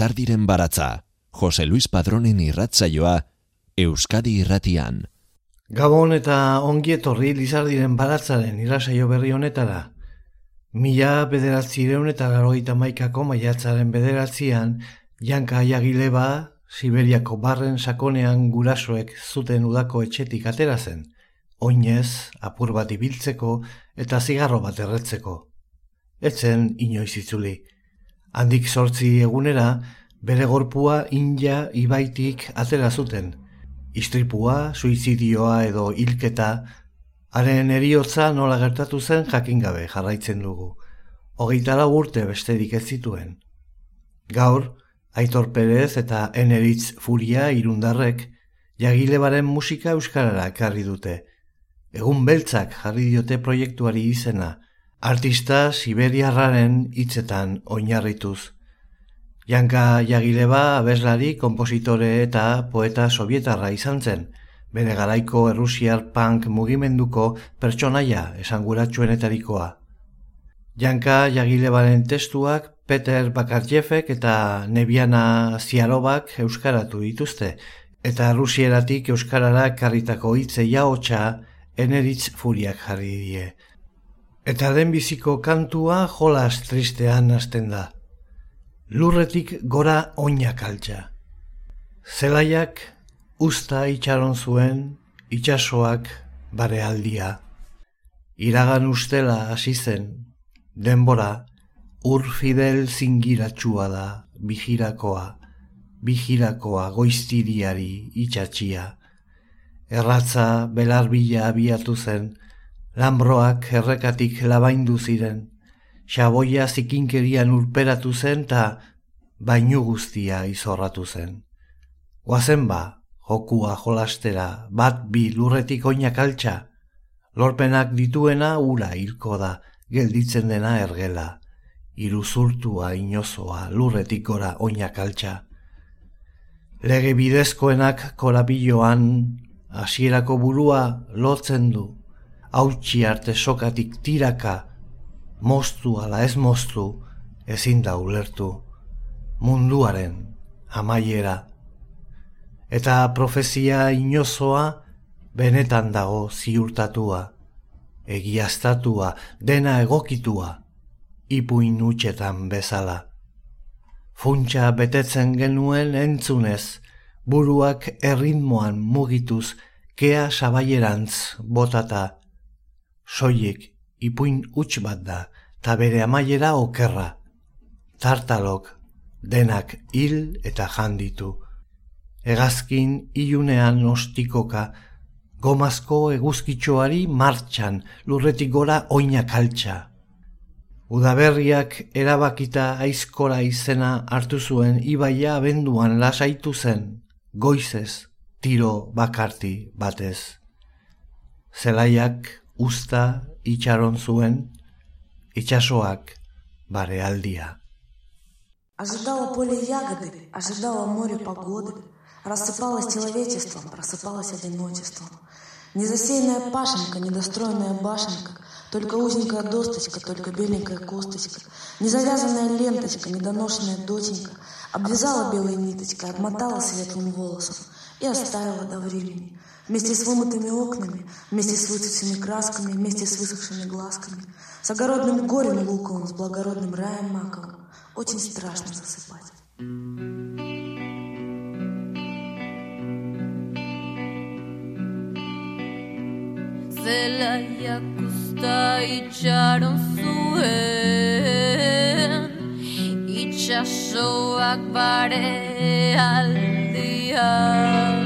Lizardiren baratza, Jose Luis Padronen irratzaioa, Euskadi irratian. Gabon eta ongi etorri Lizardiren baratzaren irratzaio berri honetara. Mila bederatzireun eta garoita maikako maiatzaren bederatzian, Janka Iagileba, Siberiako barren sakonean gurasoek zuten udako etxetik atera zen, oinez, apur bat ibiltzeko eta zigarro bat erretzeko. Etzen inoiz itzuli. Handik sortzi egunera, bere gorpua inja ibaitik atera zuten. Istripua, suizidioa edo hilketa, haren eriotza nola gertatu zen jakin gabe jarraitzen dugu. Hogeita urte besterik ez zituen. Gaur, Aitor Perez eta Eneritz Furia irundarrek, jagilebaren musika euskarara ekarri dute. Egun beltzak jarri diote proiektuari izena, artista siberiarraren hitzetan oinarrituz. Janka Jagileba abeslari, kompositore eta poeta sovietarra izan zen, bere garaiko errusiar punk mugimenduko pertsonaia esanguratsuenetarikoa. Janka Jagilebaren testuak Peter Bakarjefek eta Nebiana Ziarobak euskaratu dituzte, eta Rusieratik euskarara karritako hitze jaotxa eneritz furiak jarri die. Eta den biziko kantua jolas tristean hasten da. Lurretik gora oinak altza. Zelaiak usta itxaron zuen, itxasoak bare aldia. Iragan ustela hasi zen, denbora, ur fidel zingiratsua da, bihirakoa, bihirakoa goiztiriari itxatxia. Erratza belarbila abiatu zen, Lambroak errekatik labaindu ziren, xaboia zikinkerian urperatu zen ta bainu guztia izorratu zen. Guazen ba, jokua jolastera, bat bi lurretik oinak altxa, lorpenak dituena ura hilko da, gelditzen dena ergela, iruzurtua inozoa lurretik gora oinak altxa. Lege bidezkoenak korabiloan, hasierako burua lotzen du, hautsi arte sokatik tiraka, moztu ala ez moztu, ezin da ulertu, munduaren amaiera. Eta profezia inozoa benetan dago ziurtatua, egiaztatua, dena egokitua, ipuin utxetan bezala. Funtsa betetzen genuen entzunez, buruak erritmoan mugituz, kea sabaierantz botata, soiek ipuin huts bat da, ta bere amaiera okerra. Tartalok denak hil eta janditu. Egazkin ilunean ostikoka, gomazko eguzkitxoari martxan lurretik gora oinak altxa. Udaberriak erabakita aizkora izena hartu zuen ibaia abenduan lasaitu zen, goizez, tiro bakarti batez. Zelaiak usta itxaron zuen, itxasoak bare aldia. Ожидала поле ягоды, ожидала море погоды, рассыпалось человечеством, просыпалось одиночеством. Незасеянная пашенка, недостроенная башенка, только узенькая досточка, только беленькая косточка, незавязанная ленточка, недоношенная доченька, обвязала белой ниточкой, обмотала светлым волосом и оставила до времени. Вместе с вымытыми окнами, вместе с выцветшими красками, вместе с высохшими глазками, с огородным горем луковым, с благородным раем маковым. Очень страшно засыпать. Zelaiak usta itxaron zuen Itxasoak bare aldian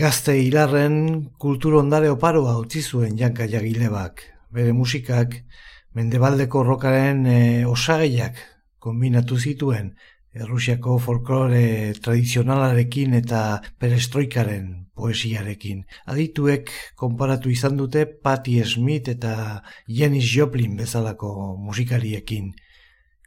Gazte hilarren kultur ondare oparoa utzi zuen janka jagilebak. Bere musikak mendebaldeko rokaren e, osagaiak kombinatu zituen Errusiako folklore tradizionalarekin eta perestroikaren poesiarekin. Adituek konparatu izan dute Patti Smith eta Janis Joplin bezalako musikariekin.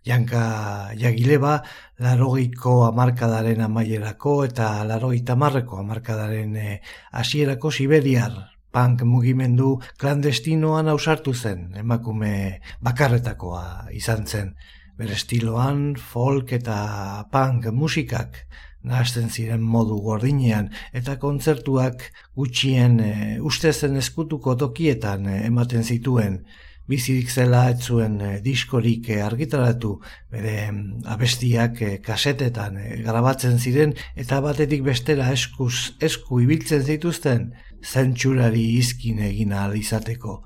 Janka Jagileba larogeiko amarkadaren amaierako eta larogeita marreko amarkadaren eh, hasierako Siberiar punk mugimendu klandestinoan ausartu zen, emakume bakarretakoa izan zen. Bere estiloan folk eta punk musikak nahasten ziren modu gordinean eta kontzertuak gutxien e, uste zen eskutuko tokietan e, ematen zituen bizirik zela ez zuen e, diskorik e, argitaratu bere mm, abestiak e, kasetetan grabatzen ziren eta batetik bestera eskuz esku ibiltzen zituzten zentsurari izkin egin ahal izateko.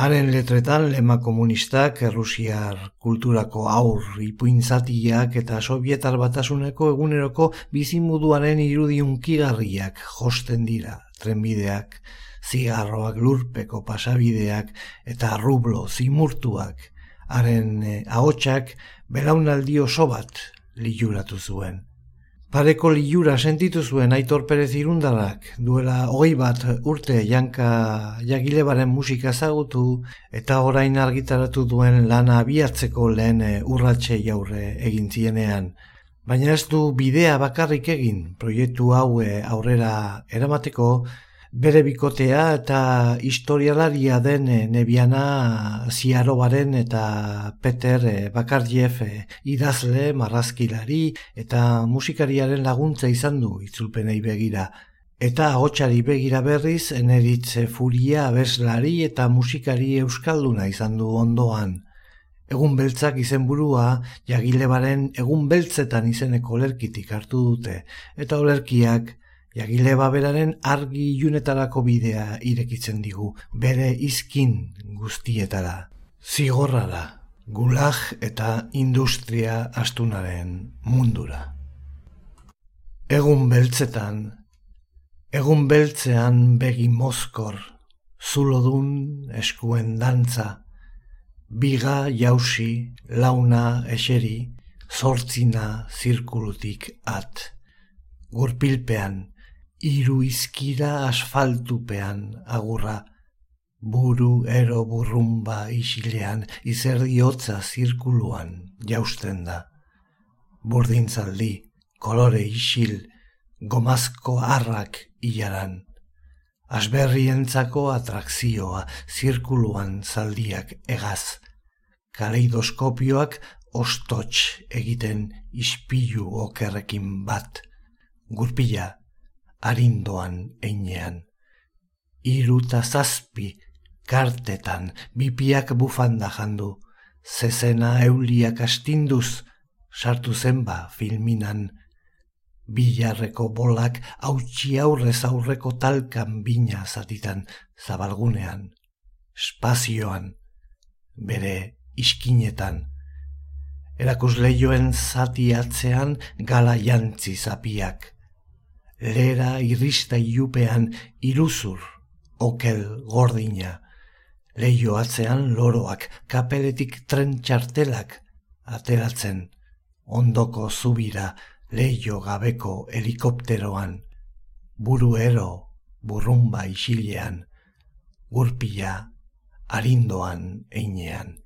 Haren letretan lema komunistak, errusiar kulturako aur ipuinzatiak eta sovietar batasuneko eguneroko bizimuduaren irudiunkigarriak josten dira, trenbideak, zigarroak lurpeko pasabideak eta rublo zimurtuak, haren eh, ahotsak belaunaldi oso bat liluratu zuen. Pareko lilura sentitu zuen Aitor Perez Irundarrak duela hogei bat urte janka jagilebaren musika ezagutu eta orain argitaratu duen lana abiatzeko lehen eh, urratxe jaurre egin zienean. Baina ez du bidea bakarrik egin proiektu hau eh, aurrera eramateko bere bikotea eta historialaria den eh, Nebiana Ziarobaren eta Peter eh, Bakarjev eh, idazle, marrazkilari eta musikariaren laguntza izan du itzulpenei begira. Eta ahotsari begira berriz, eneritze furia abeslari eta musikari euskalduna izan du ondoan. Egun beltzak izenburua jagilebaren egun beltzetan izeneko olerkitik hartu dute, eta olerkiak Jagileba beraren argi ilunetarako bidea irekitzen digu, bere izkin guztietara. Zigorra da, gulag eta industria astunaren mundura. Egun beltzetan, egun beltzean begi mozkor, zulodun eskuen dantza, biga jausi, launa eseri, zortzina zirkulutik at. Gurpilpean, hiru izkira asfaltupean agurra, buru ero burrumba isilean, izerdi hotza zirkuluan jausten da. Burdintzaldi, kolore isil, gomazko harrak hilaran. Asberrientzako atrakzioa, zirkuluan zaldiak egaz. Kaleidoskopioak ostots egiten ispilu okerrekin bat. Gurpila, arindoan einean. Iruta zazpi, kartetan, bipiak bufanda jandu. Zezena euliak astinduz, sartu zenba filminan, bilarreko bolak hautsi aurrez aurreko talkan bina zatitan zabalgunean, spazioan, bere iskinetan, erakusleioen zati atzean gala jantzi zapiak, lera irrista iupean iruzur, okel gordina, leio atzean loroak, kapeletik tren txartelak, ateratzen, ondoko zubira, leio gabeko helikopteroan, buruero burrumba isilean, gurpila arindoan einean.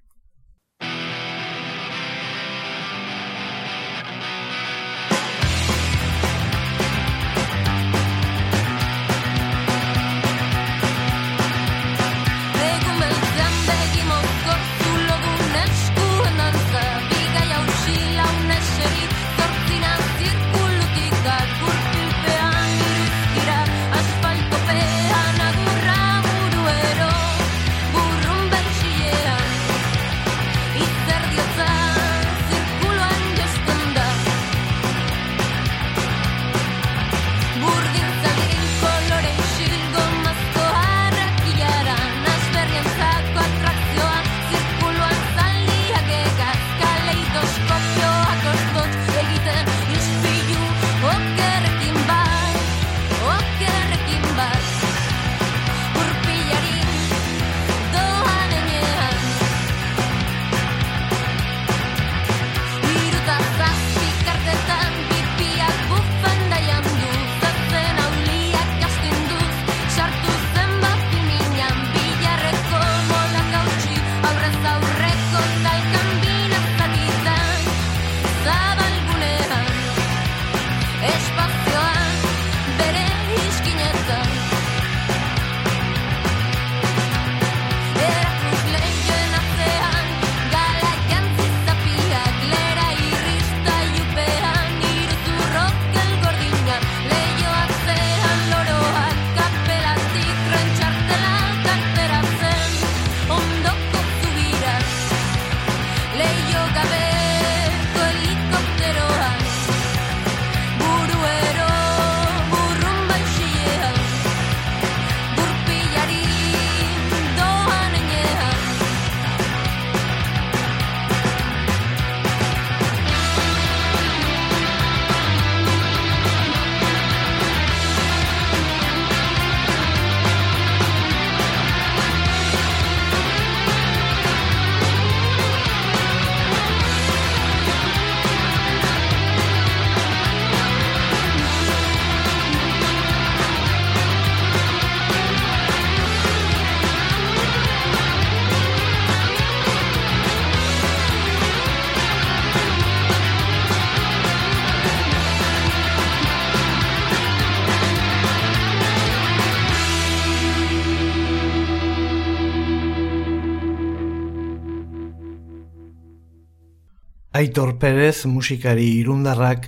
Aitor Perez musikari irundarrak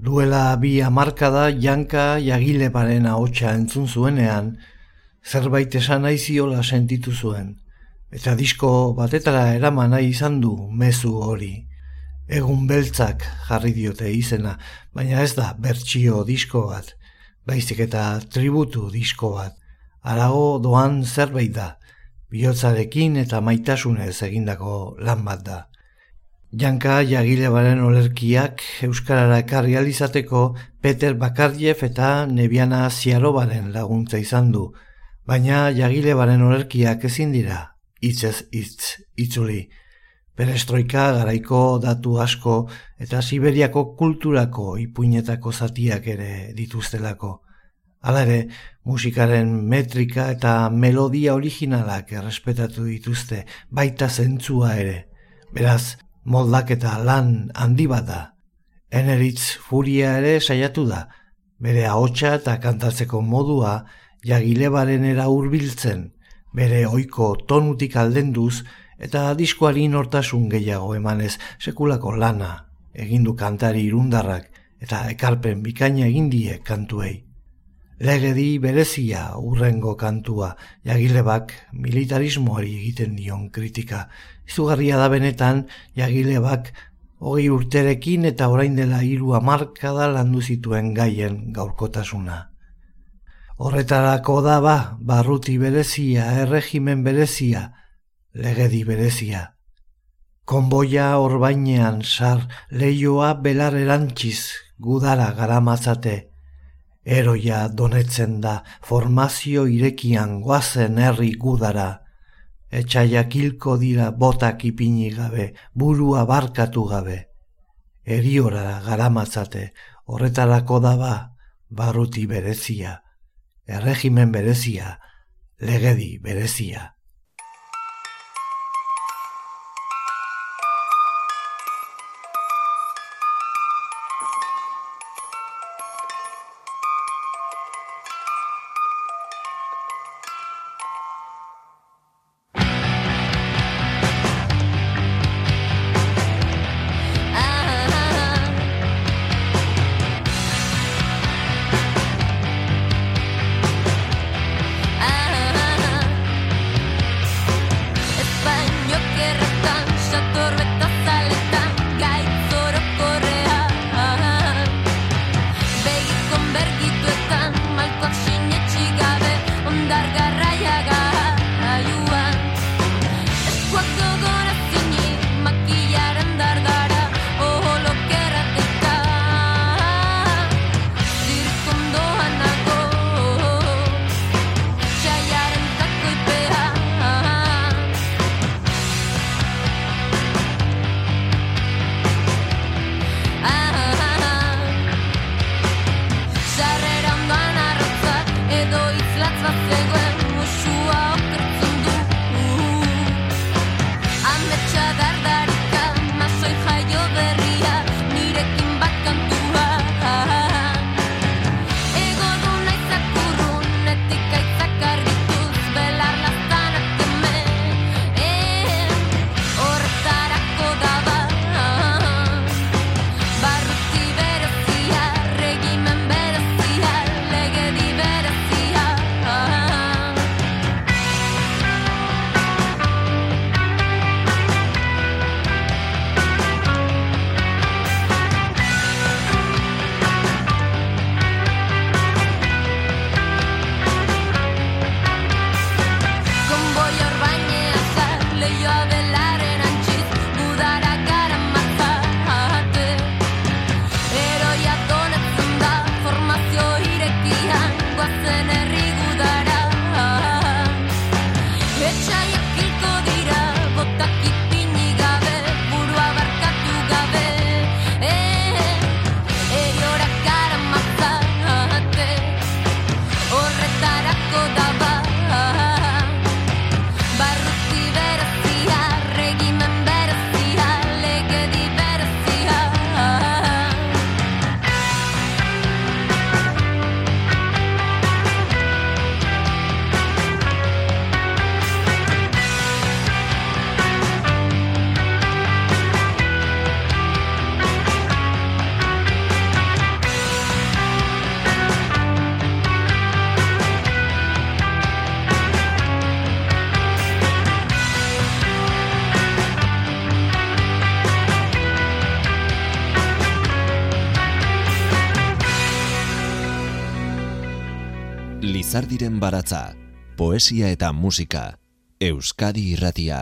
duela bi hamarkada janka jagilebaren ahotsa entzun zuenean, zerbait esan aiziola sentitu zuen, eta disko batetara eraman nahi izan du mezu hori. Egun beltzak jarri diote izena, baina ez da bertsio disko bat, baizik eta tributu disko bat. Arago doan zerbait da, bihotzarekin eta maitasunez egindako lan bat da. Janka jagile baren olerkiak Euskarara ekarri alizateko Peter Bakardiev eta Nebiana Ziarobaren laguntza izan du, baina jagile baren olerkiak ezin dira, hitzez hitz, itzuli. Perestroika garaiko datu asko eta Siberiako kulturako ipuinetako zatiak ere dituztelako. Hala ere, musikaren metrika eta melodia originalak errespetatu dituzte, baita zentzua ere. Beraz, moldak eta lan handi bat da. Eneritz furia ere saiatu da, bere ahotsa eta kantatzeko modua jagilebaren era hurbiltzen, bere ohiko tonutik aldenduz eta diskoari nortasun gehiago emanez sekulako lana egindu kantari irundarrak eta ekarpen bikaina egin die kantuei. Legedi berezia urrengo kantua jagilebak militarismoari egiten dion kritika. Izugarria da benetan jagilebak hogei urterekin eta orain dela hiru hamarkada landu zituen gaien gaurkotasuna. Horretarako da ba, barruti berezia, erregimen berezia, legedi berezia. Konboia orbainean sar leioa belar erantziz gudara garamatzate. Eroia donetzen da formazio irekian goazen herri gudara. Etxaiak hilko dira botak ipini gabe, burua barkatu gabe. Eriora garamatzate, horretarako daba, barruti berezia, erregimen berezia, legedi berezia. Baratza, poesia eta musika, Euskadi irratia.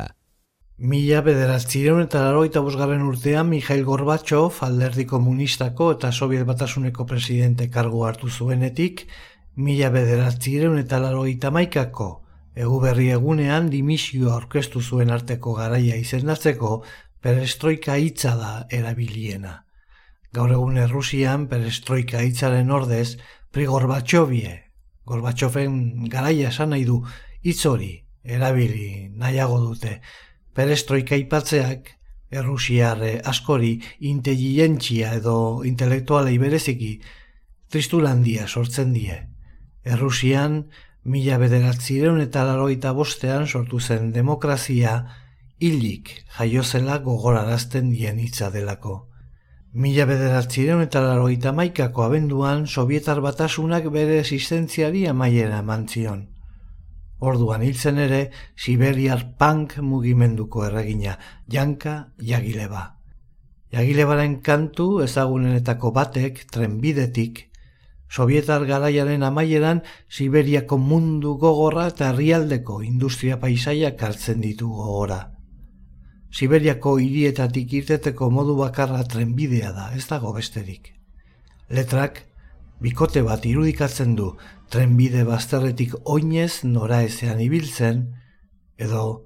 Mila bederatzireun eta laroita bosgarren urtean Mikhail Gorbatsov alderdi komunistako eta Soviet batasuneko presidente kargu hartu zuenetik, mila bederatzireun eta laroita maikako, egu berri egunean dimisio aurkeztu zuen arteko garaia izendatzeko, perestroika hitza da erabiliena. Gaur egun Errusian perestroika hitzaren ordez, Prigorbatxobie Gorbatxofen garaia esan nahi du hitz hori erabili nahiago dute. Perestroika ipatzeak errusiarre askori inteligentzia edo intelektualei bereziki tristulandia sortzen die. Errusian, mila bederatzireun eta laroita bostean sortu zen demokrazia hilik jaiozela gogorarazten dien hitza delako. Mila bederatzireun eta laroita maikako abenduan Sovietar batasunak bere existentziari amaiera eman zion. Orduan hiltzen ere, Siberiar punk mugimenduko erregina, Janka Jagileba. Jagilebaren kantu ezagunenetako batek trenbidetik Sovietar garaiaren amaieran Siberiako mundu gogorra eta herrialdeko industria paisaia hartzen ditu gogora. Siberiako hirietatik irteteko modu bakarra trenbidea da, ez dago besterik. Letrak, bikote bat irudikatzen du trenbide bazterretik oinez nora ezean ibiltzen, edo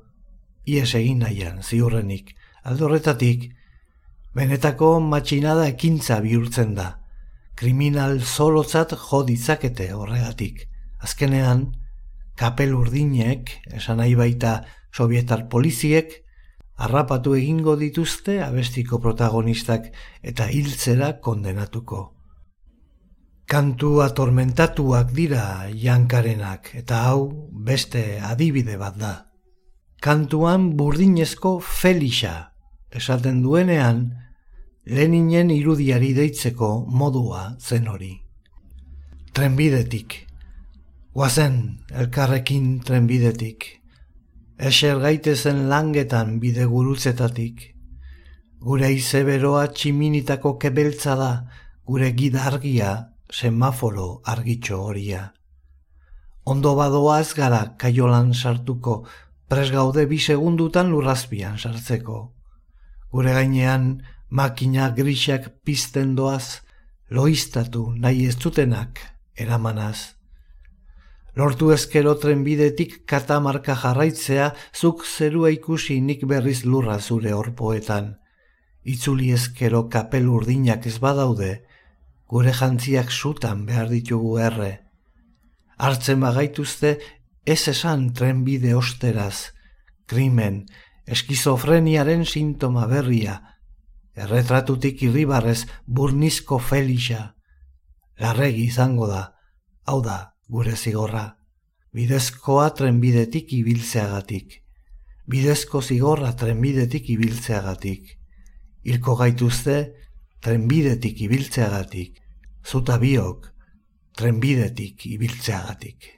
ies egin nahian ziurrenik. Aldorretatik, benetako matxinada ekintza bihurtzen da kriminal zolotzat jo ditzakete horregatik. Azkenean, kapel urdinek, esan nahi baita sovietar poliziek, harrapatu egingo dituzte abestiko protagonistak eta hiltzera kondenatuko. Kantu atormentatuak dira jankarenak eta hau beste adibide bat da. Kantuan burdinezko Felixa esaten duenean Leninen irudiari deitzeko modua zen hori. Trenbidetik. Guazen, elkarrekin trenbidetik. Eser gaitezen langetan bide gurutzetatik. Gure izeberoa tximinitako kebeltza da, gure gidargia semaforo argitxo horia. Ondo badoa ez gara kaiolan sartuko, presgaude bi segundutan lurrazpian sartzeko. Gure gainean makina grisak pizten doaz, loiztatu nahi ez dutenak eramanaz. Lortu ezkero trenbidetik katamarka jarraitzea, zuk zerua ikusi nik berriz lurra zure horpoetan. Itzuli ezkero kapel urdinak ez badaude, gure jantziak sutan behar ditugu erre. Artzen bagaituzte ez esan trenbide osteraz, krimen, eskizofreniaren sintoma berria, erretratutik irribarrez burnizko felixa. Larregi izango da, hau da, gure zigorra. Bidezkoa trenbidetik ibiltzeagatik. Bidezko zigorra trenbidetik ibiltzeagatik. Ilko gaituzte, trenbidetik ibiltzeagatik. Zuta biok, trenbidetik ibiltzeagatik.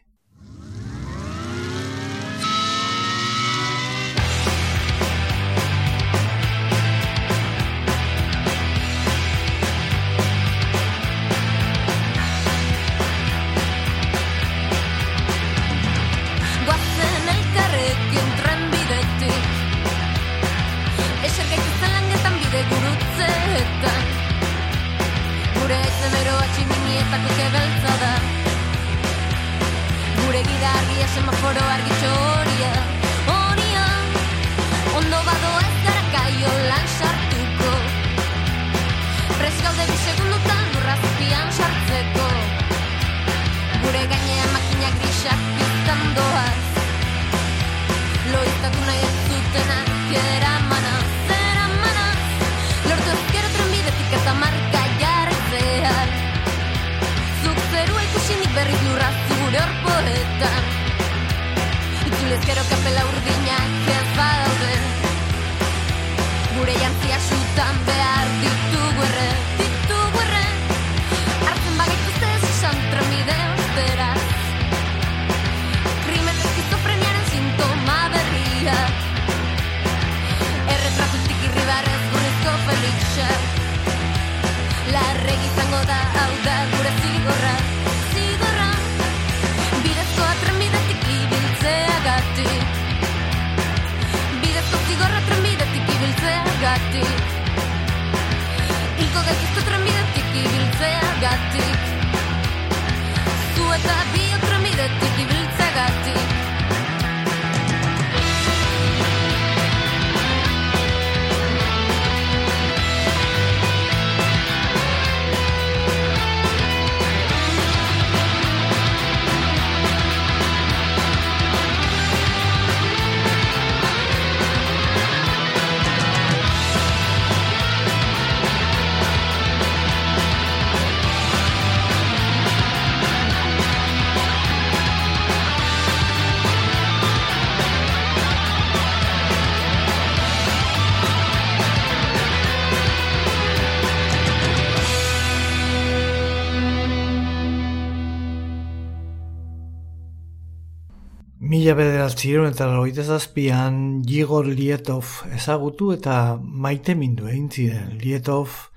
Bederatziron eta lagoite zazpian Jigor Lietov ezagutu eta maite mindu egin ziren. Lietov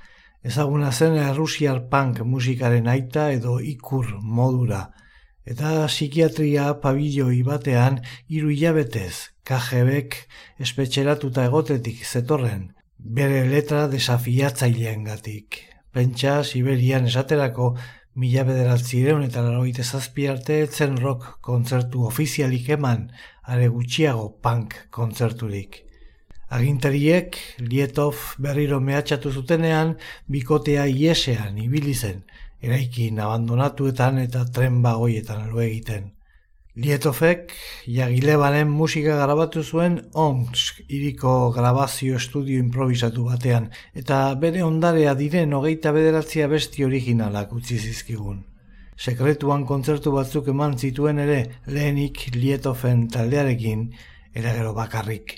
ezaguna zen Rusiar punk musikaren aita edo ikur modura. Eta psikiatria pabilloi batean hiru hilabetez KGBek espetxeratuta egotetik zetorren. Bere letra desafiatzailean gatik. Pentsa, Siberian esaterako Mila bederatzireun eta laroite zazpi arte etzen rock kontzertu ofizialik eman, are gutxiago punk kontzerturik. Agintariek, Lietov berriro mehatxatu zutenean, bikotea iesean ibili zen, eraikin abandonatuetan eta tren bagoietan lo egiten. Lietofek, jagilebanen musika grabatu zuen ONSK iriko grabazio estudio improvisatu batean, eta bere ondarea diren hogeita bederatzia besti originalak utzi zizkigun. Sekretuan kontzertu batzuk eman zituen ere lehenik Lietofen taldearekin, eragero bakarrik.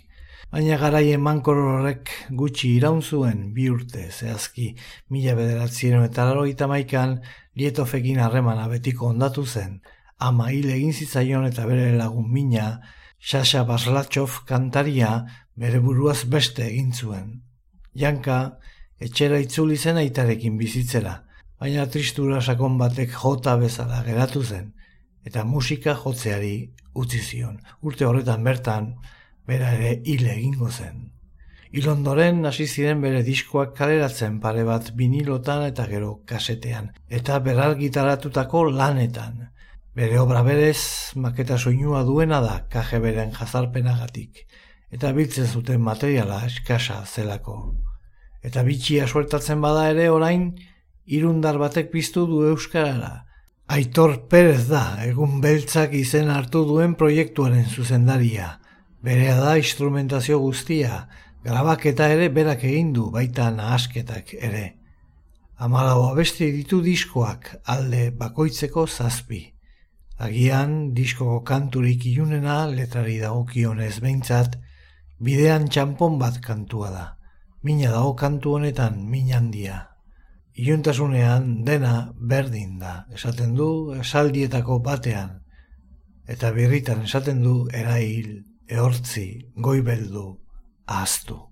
Baina garaien mankor horrek gutxi iraun zuen bi urte zehazki mila bederatzien eta laroita maikan Lietofekin harremana betiko ondatu zen, ama hil egin zitzaion eta bere lagun mina, Sasha Baslatxov kantaria bere buruaz beste egin zuen. Janka, etxera itzuli zen aitarekin bizitzera, baina tristura sakon batek jota bezala geratu zen, eta musika jotzeari utzi zion. Urte horretan bertan, bera ere hil egingo zen. Ilondoren hasi ziren bere diskoak kaleratzen pare bat binilotan eta gero kasetean, eta beral gitaratutako lanetan. Bere obra berez, maketa soinua duena da kaje beren jazarpenagatik, eta biltzen zuten materiala eskasa zelako. Eta bitxia suertatzen bada ere orain, irundar batek piztu du euskarara. Aitor Perez da, egun beltzak izen hartu duen proiektuaren zuzendaria. Berea da instrumentazio guztia, grabaketa ere berak egin du baita nahasketak ere. Amalau abesti ditu diskoak alde bakoitzeko zazpi. Agian, disko kanturik ilunena letrari dagokionez behintzat, bidean txampon bat kantua da. Mina dago kantu honetan, min handia. Iuntasunean dena berdin da, esaten du esaldietako batean. Eta birritan esaten du erail, ehortzi, goibeldu, ahaztu.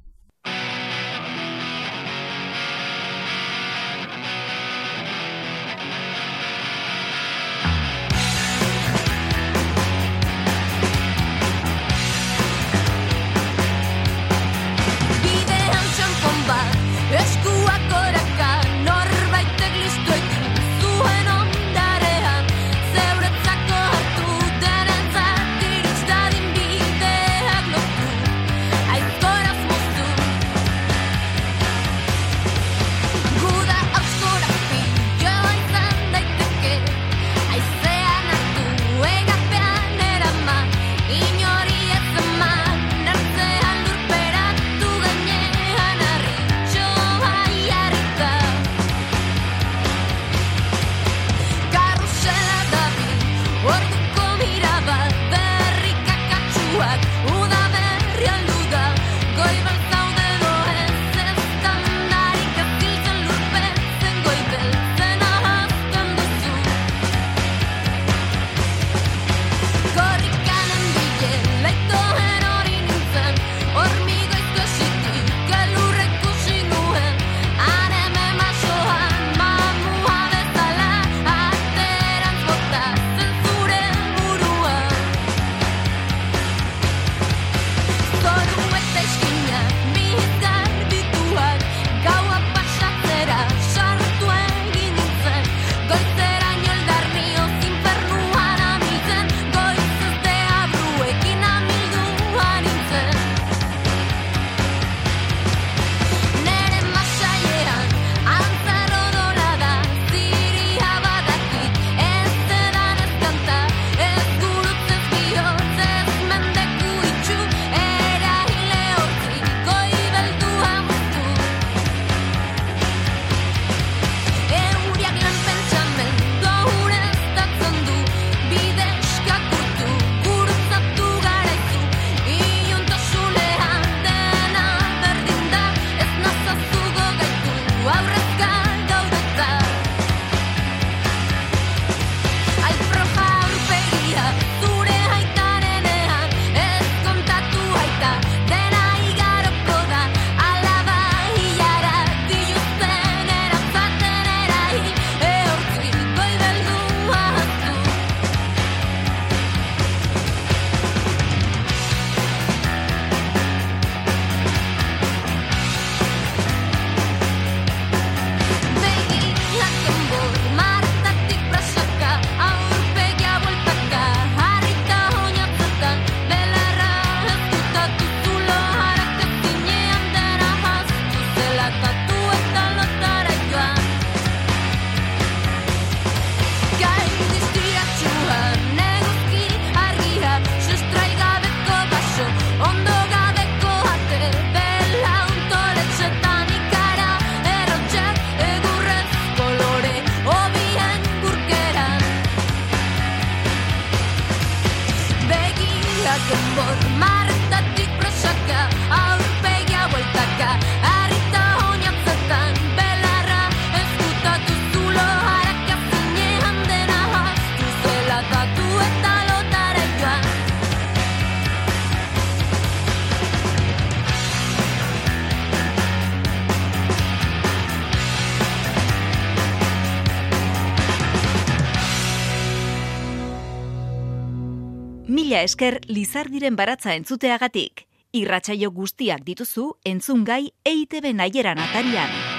Esker Lizardiren baratza entzuteagatik. Irratsaio guztiak dituzu entzungai EITB naieran atarian.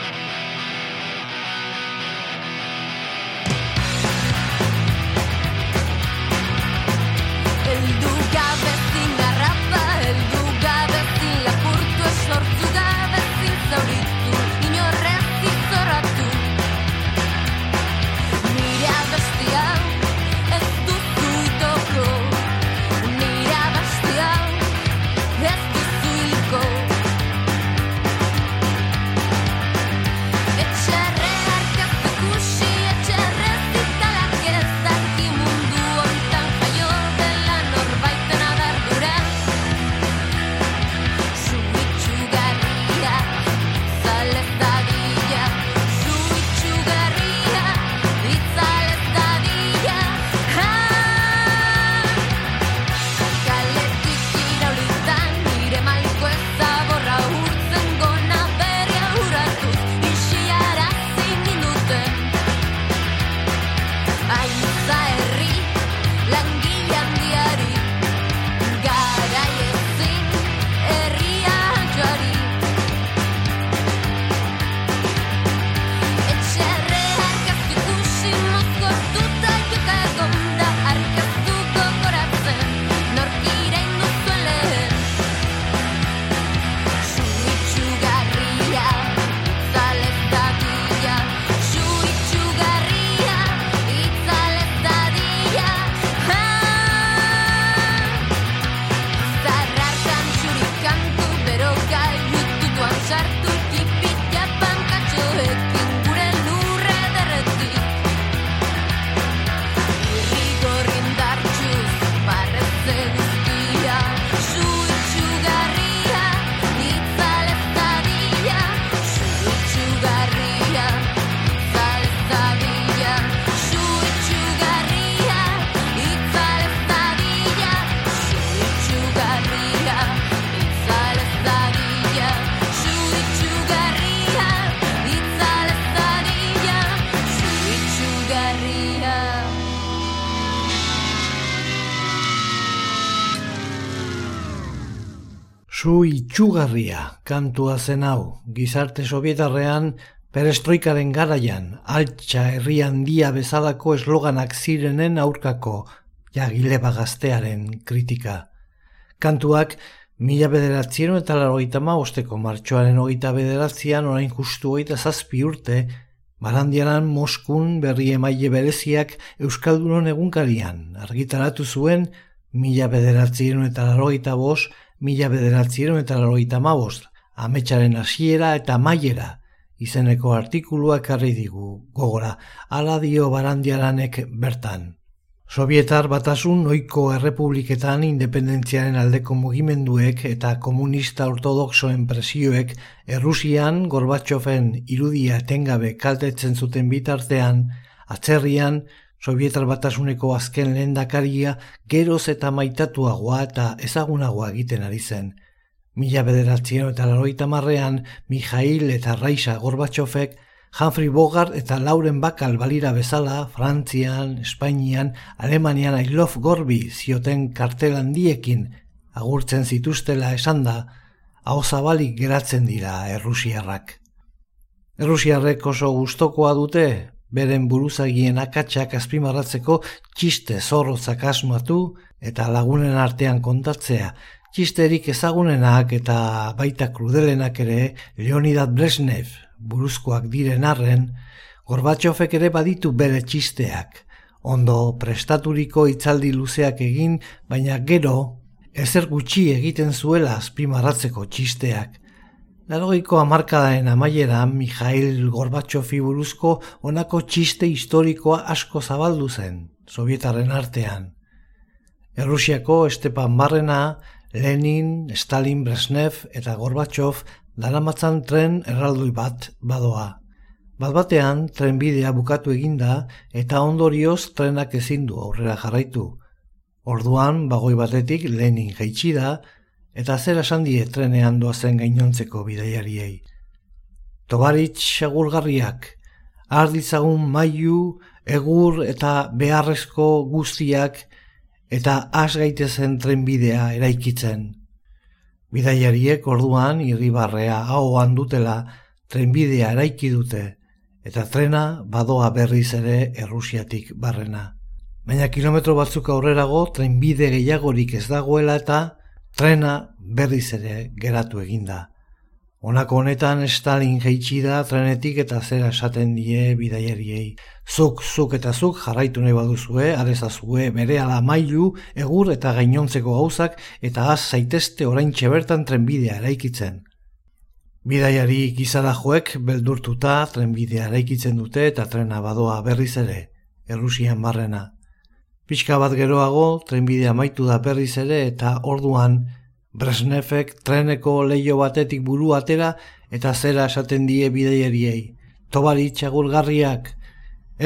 Zu itxugarria kantua zen hau, gizarte sovietarrean perestroikaren garaian, altxa herri handia bezalako esloganak zirenen aurkako jagile bagaztearen kritika. Kantuak mila bederatzien eta larogeita osteko martxoaren hogeita bederatzean orain justu hogeita zazpi urte, barandiaran Moskun berri emaile bereziak Euskaldunon egunkarian argitaratu zuen mila bederatzien eta larogeita bost mila bederatzieron eta laroita mabost, ametsaren hasiera eta maiera, izeneko artikuluak harri digu, gogora, ala dio barandiaranek bertan. Sovietar batasun noiko errepubliketan independentziaren aldeko mugimenduek eta komunista ortodoxoen presioek Errusian Gorbatxofen irudia etengabe kaltetzen zuten bitartean, atzerrian Sovietar batasuneko azken lehendakaria geroz eta maitatuagoa eta ezagunagoa egiten ari zen. Mila bederatzen eta laroita marrean, Mijail eta Raisa Gorbatxofek, Humphrey Bogart eta Lauren Bakal balira bezala, Frantzian, Espainian, Alemanian I love Gorbi zioten kartel handiekin agurtzen zituztela esan da, hau zabalik geratzen dira Errusiarrak. Errusiarrek oso gustokoa dute, beren buruzagien akatsak azpimarratzeko txiste zorrotzak asmatu eta lagunen artean kontatzea, txisterik ezagunenak eta baita krudelenak ere Leonidat Brezhnev buruzkoak diren arren, Gorbatxofek ere baditu bere txisteak, ondo prestaturiko itzaldi luzeak egin, baina gero ezer gutxi egiten zuela azpimarratzeko txisteak, Larogeiko amarkadaen amaiera Mijail Gorbatxofi buruzko onako txiste historikoa asko zabaldu zen, sovietarren artean. Errusiako Estepan Barrena, Lenin, Stalin, Brezhnev eta Gorbatsov daramatzan tren erraldoi bat badoa. Bat batean, trenbidea bukatu eginda eta ondorioz trenak ezin du aurrera jarraitu. Orduan, bagoi batetik Lenin jaitsi da eta zer esan die trenean doazen gainontzeko bidaiariei. Tobaritz segurgarriak, arditzagun mailu, egur eta beharrezko guztiak eta has gaitezen trenbidea eraikitzen. Bidaiariek orduan irribarrea hauan dutela trenbidea eraiki dute eta trena badoa berriz ere Errusiatik barrena. Baina kilometro batzuk aurrerago trenbide gehiagorik ez dagoela eta trena berriz ere geratu eginda. Honako honetan Stalin jeitsi da trenetik eta zera esaten die bidaiariei. Zuk, zuk eta zuk jarraitu nahi baduzue, arezazue bere ala mailu, egur eta gainontzeko gauzak eta az zaitezte orain bertan trenbidea eraikitzen. Bidaiari gizara joek beldurtuta trenbidea eraikitzen dute eta trena badoa berriz ere, Errusian barrena. Pixka bat geroago, trenbidea maitu da berriz ere eta orduan Breznefek treneko leio batetik buru atera eta zera esaten die bideieriei. Tobari txagurgarriak,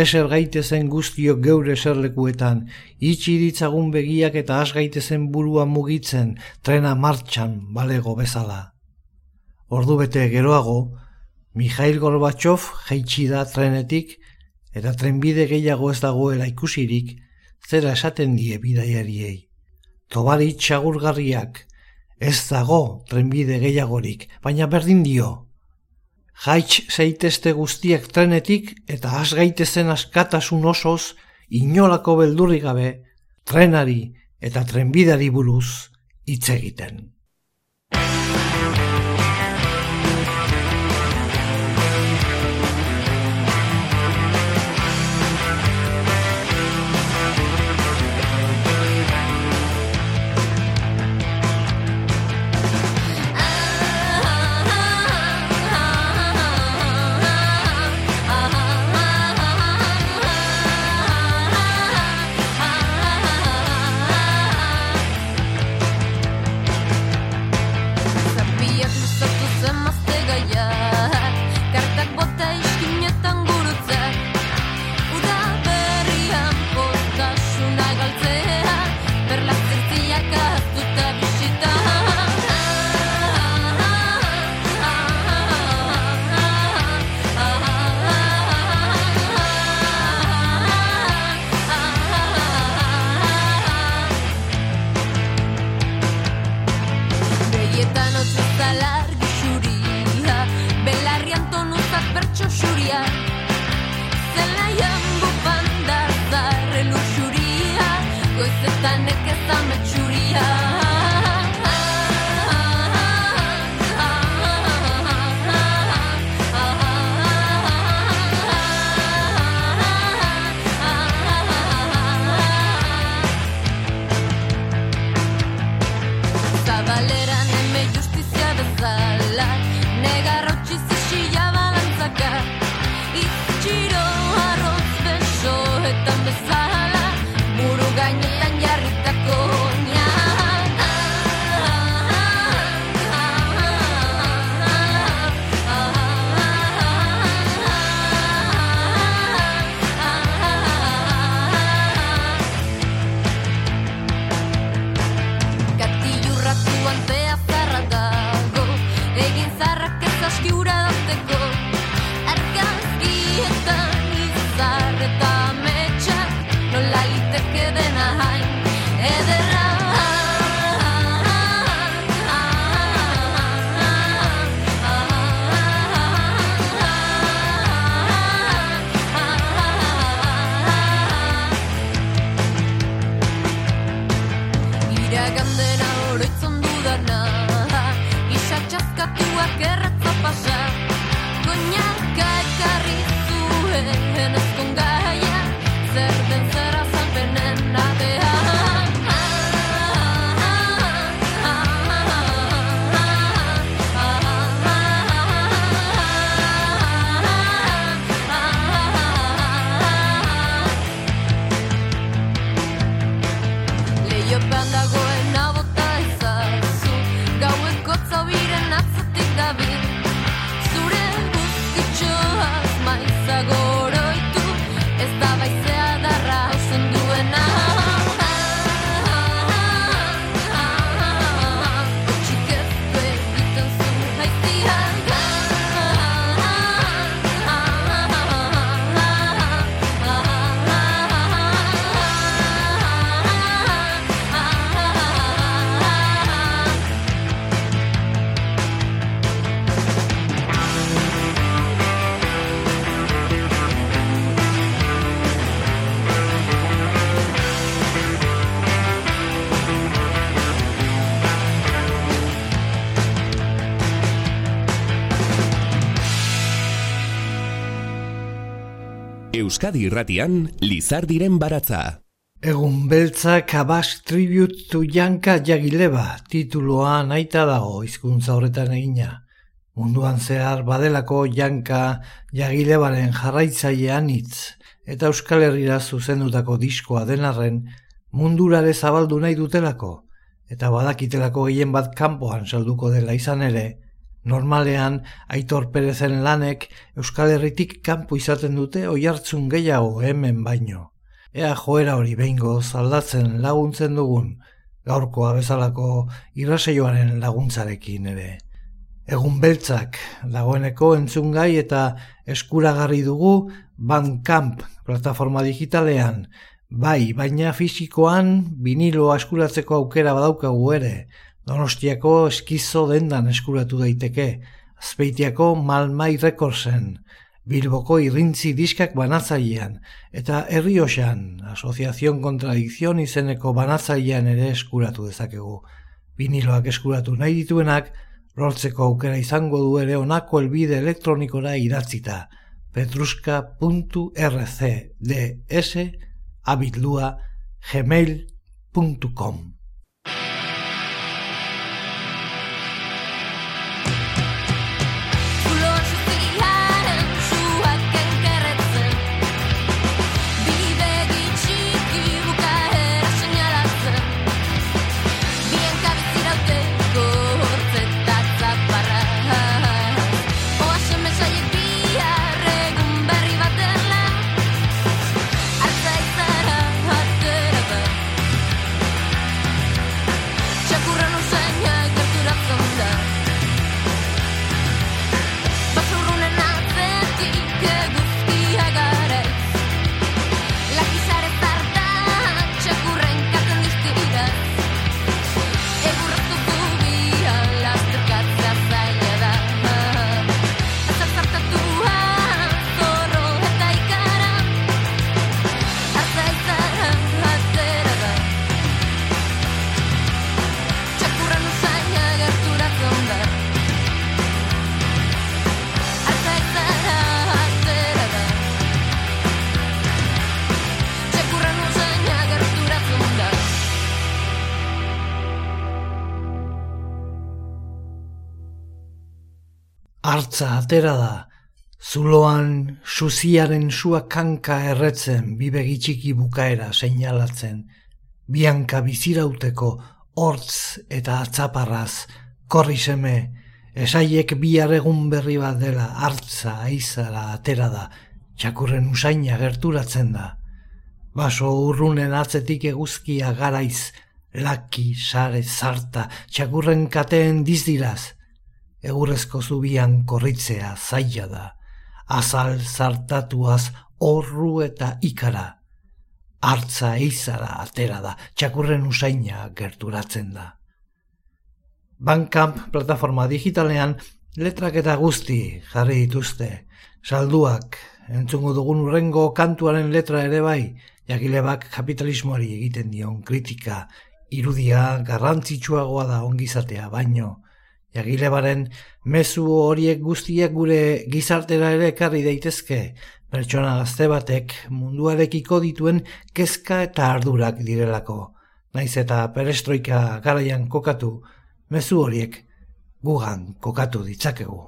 eser gaitezen guztiok geure eserlekuetan, itxi ditzagun begiak eta as gaitezen burua mugitzen, trena martxan balego bezala. Ordu bete geroago, Mikhail Gorbatsov jaitsi da trenetik eta trenbide gehiago ez dagoela ikusirik, zera esaten die bidaiariei. Tobari txagurgarriak, Ez dago trenbide gehiagorik, baina berdin dio. Jaitz zeitezte guztiak trenetik eta has gaitezen askatasun osoz inolako beldurri gabe trenari eta trenbidari buruz hitz egiten. Euskadi irratian, Lizardiren baratza. Egun beltza kabas tribute to Janka Jagileba tituloa naita dago hizkuntza horretan egina. Munduan zehar badelako Janka Jagilebaren jarraitzailean hitz eta Euskal Herrira zuzendutako diskoa denarren mundurare zabaldu nahi dutelako eta badakitelako gehien bat kanpoan salduko dela izan ere, normalean Aitor Perezen lanek Euskal Herritik kanpo izaten dute oihartzun gehiago hemen baino. Ea joera hori behingo zaldatzen laguntzen dugun, gaurkoa bezalako irraseioaren laguntzarekin ere. Egun beltzak dagoeneko entzungai eta eskuragarri dugu Bandcamp plataforma digitalean, Bai, baina fisikoan vinilo askuratzeko aukera badaukagu ere. Donostiako eskizo dendan eskuratu daiteke. Azpeitiako Malmai Recordsen, Bilboko irrintzi diskak banatzailean, eta Herrioxan, Asociación Contradicción izeneko banatzailean ere eskuratu dezakegu. Viniloak eskuratu nahi dituenak, lortzeko aukera izango du ere onako elbide elektronikora idatzita. petruska.rcds abildua gmail.com hartza atera da, zuloan suziaren sua kanka erretzen bibegi txiki bukaera seinalatzen, bianka bizirauteko hortz eta atzaparraz, korri seme, esaiek bihar egun berri bat dela hartza aizara atera da, txakurren usaina gerturatzen da. Baso urrunen atzetik eguzkia garaiz, laki, sare, zarta, txakurren kateen dizdiraz, egurrezko zubian korritzea zaila da, azal zartatuaz horru eta ikara. Artza eizara atera da, txakurren usaina gerturatzen da. Bandcamp plataforma digitalean letrak eta guzti jarri dituzte, salduak, entzungo dugun urrengo kantuaren letra ere bai, jakilebak kapitalismoari egiten dion kritika, irudia garrantzitsuagoa da ongizatea baino, Jagilebaren mezu horiek guztiek gure gizartera ere ekarri daitezke, pertsona gazte batek munduarekiko dituen kezka eta ardurak direlako. Naiz eta perestroika garaian kokatu, mezu horiek gugan kokatu ditzakegu.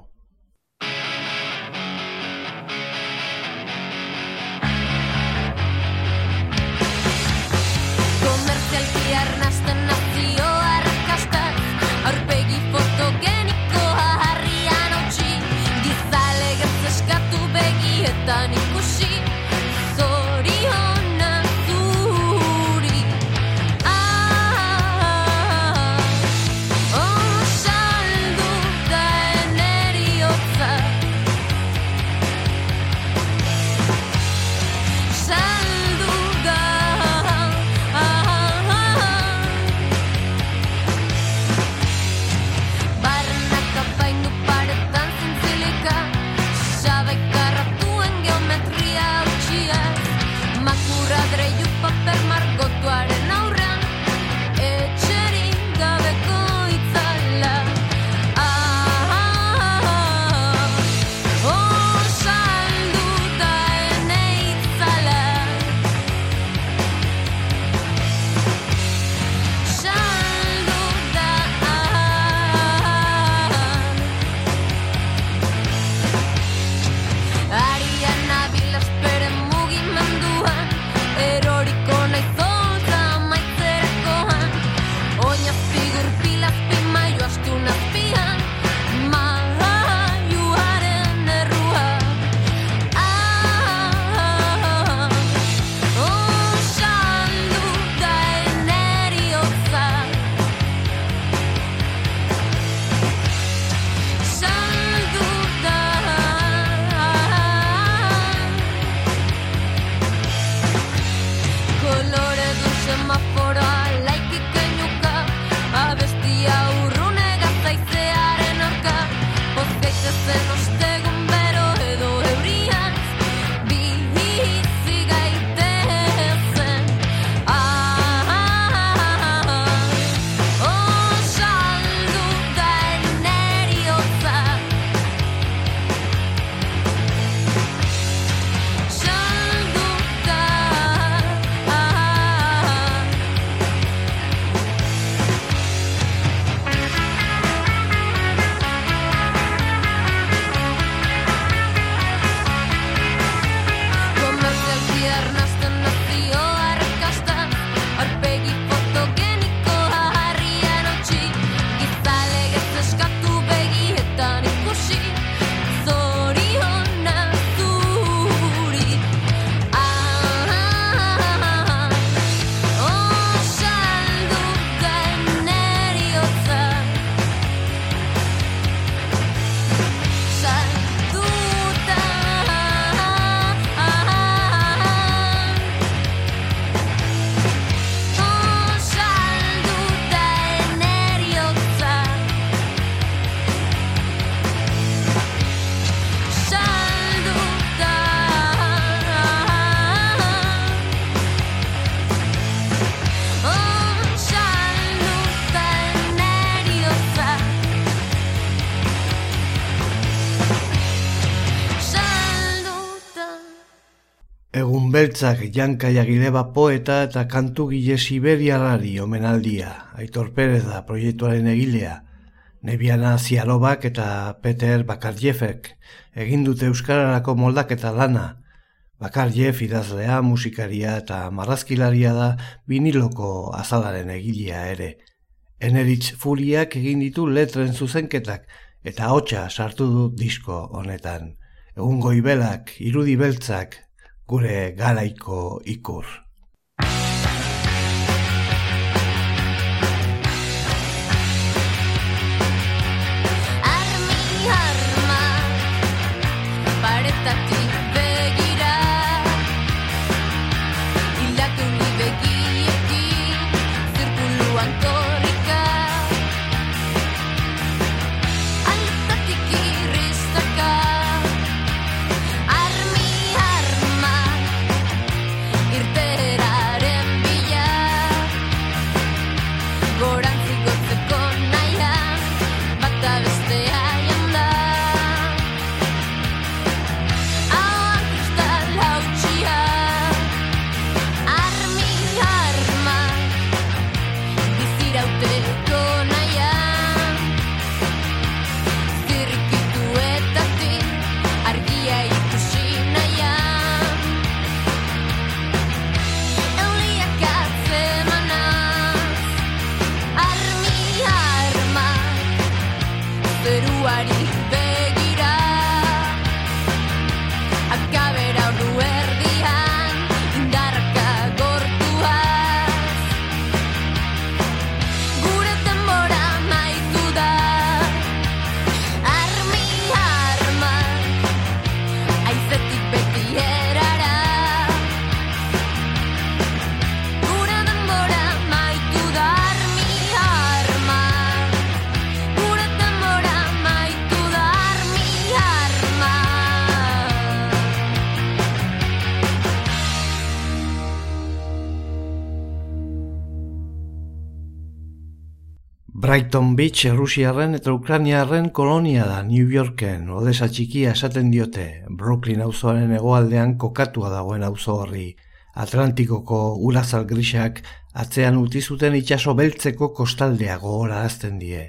Beltzak janka jagileba poeta eta kantu gile siberiarari omenaldia. Aitor Perez da proiektuaren egilea. Nebiana Ziarobak eta Peter Bakarjefek egin dute Euskararako moldaketa lana. Bakarjef idazlea, musikaria eta marrazkilaria da viniloko azalaren egilea ere. Eneritz Furiak egin ditu letren zuzenketak eta hotxa sartu du disko honetan. Egun goibelak, irudi beltzak, gure garaiko ikur. party. Brighton Beach Errusiarren eta Ukrainiarren kolonia da New Yorken, Odessa txikia esaten diote, Brooklyn auzoaren hegoaldean kokatua dagoen auzo horri. Atlantikoko urazal grisak atzean utzi zuten itsaso beltzeko kostaldea gogorarazten die.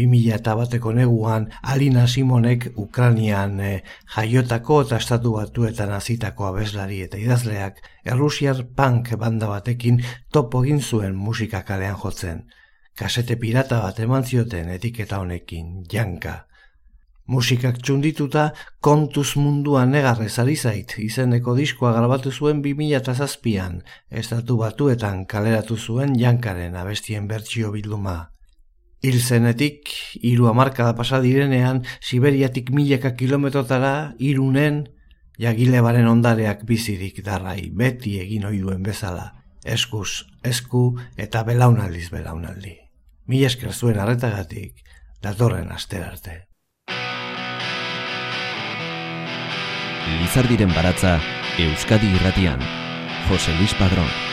2000 eta bateko neguan Alina Simonek Ukrainian eh, jaiotako eta estatu batuetan azitako abeslari eta idazleak Errusiar punk banda batekin topo egin zuen musika kalean jotzen kasete pirata bat eman zioten etiketa honekin, janka. Musikak txundituta kontuz munduan negarrez ari zait izeneko diskoa grabatu zuen 2007an, estatu batuetan kaleratu zuen jankaren abestien bertsio bilduma. Hil zenetik, hiru hamarkada pasa direnean, Siberiatik milaka kilometrotara, irunen, jagilebaren ondareak bizirik darrai, beti egin ohi duen bezala. Eskuz, esku eta belaunaldiz belaunaldi. Mila esker zuen arretagatik, datorren aster arte. Lizardiren baratza Euskadi irratian. Jose Luis Padrón.